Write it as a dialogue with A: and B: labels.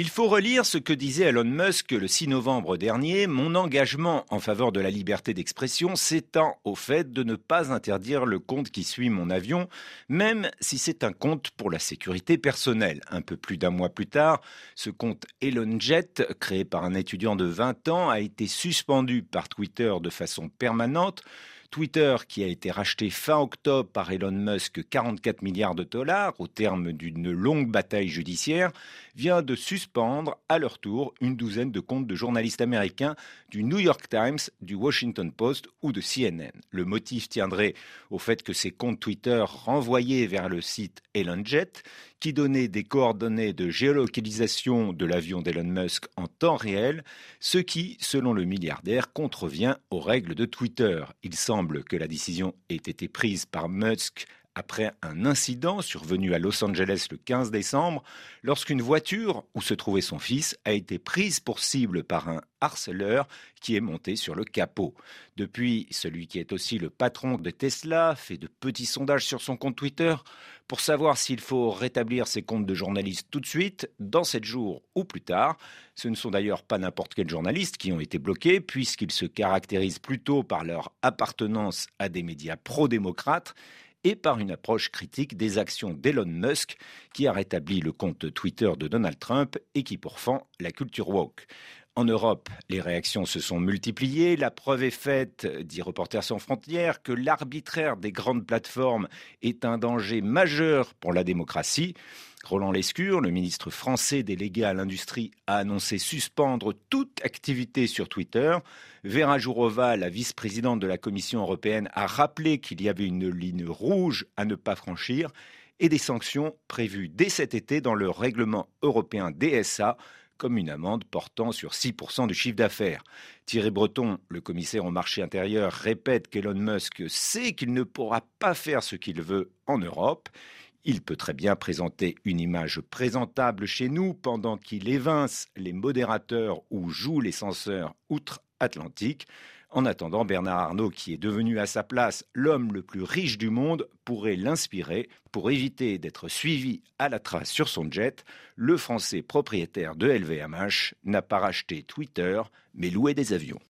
A: Il faut relire ce que disait Elon Musk le 6 novembre dernier. Mon engagement en faveur de la liberté d'expression s'étend au fait de ne pas interdire le compte qui suit mon avion, même si c'est un compte pour la sécurité personnelle. Un peu plus d'un mois plus tard, ce compte ElonJet, créé par un étudiant de 20 ans, a été suspendu par Twitter de façon permanente. Twitter, qui a été racheté fin octobre par Elon Musk 44 milliards de dollars au terme d'une longue bataille judiciaire, vient de suspendre à leur tour une douzaine de comptes de journalistes américains du New York Times, du Washington Post ou de CNN. Le motif tiendrait au fait que ces comptes Twitter renvoyaient vers le site ElonJet, qui donnait des coordonnées de géolocalisation de l'avion d'Elon Musk en temps réel, ce qui, selon le milliardaire, contrevient aux règles de Twitter. Il semble que la décision ait été prise par Musk après un incident survenu à Los Angeles le 15 décembre, lorsqu'une voiture où se trouvait son fils a été prise pour cible par un harceleur qui est monté sur le capot. Depuis, celui qui est aussi le patron de Tesla fait de petits sondages sur son compte Twitter pour savoir s'il faut rétablir ses comptes de journalistes tout de suite, dans sept jours ou plus tard. Ce ne sont d'ailleurs pas n'importe quels journalistes qui ont été bloqués, puisqu'ils se caractérisent plutôt par leur appartenance à des médias pro-démocrates et par une approche critique des actions d'Elon Musk, qui a rétabli le compte Twitter de Donald Trump et qui pourfend la culture woke. En Europe, les réactions se sont multipliées. La preuve est faite, dit Reporters sans frontières, que l'arbitraire des grandes plateformes est un danger majeur pour la démocratie. Roland Lescure, le ministre français délégué à l'industrie, a annoncé suspendre toute activité sur Twitter. Vera Jourova, la vice-présidente de la Commission européenne, a rappelé qu'il y avait une ligne rouge à ne pas franchir et des sanctions prévues dès cet été dans le règlement européen DSA comme une amende portant sur 6% du chiffre d'affaires. Thierry Breton, le commissaire au marché intérieur, répète qu'Elon Musk sait qu'il ne pourra pas faire ce qu'il veut en Europe. Il peut très bien présenter une image présentable chez nous pendant qu'il évince les modérateurs ou joue les censeurs outre-Atlantique. En attendant, Bernard Arnault, qui est devenu à sa place l'homme le plus riche du monde, pourrait l'inspirer pour éviter d'être suivi à la trace sur son jet. Le Français propriétaire de LVMH n'a pas racheté Twitter, mais loué des avions.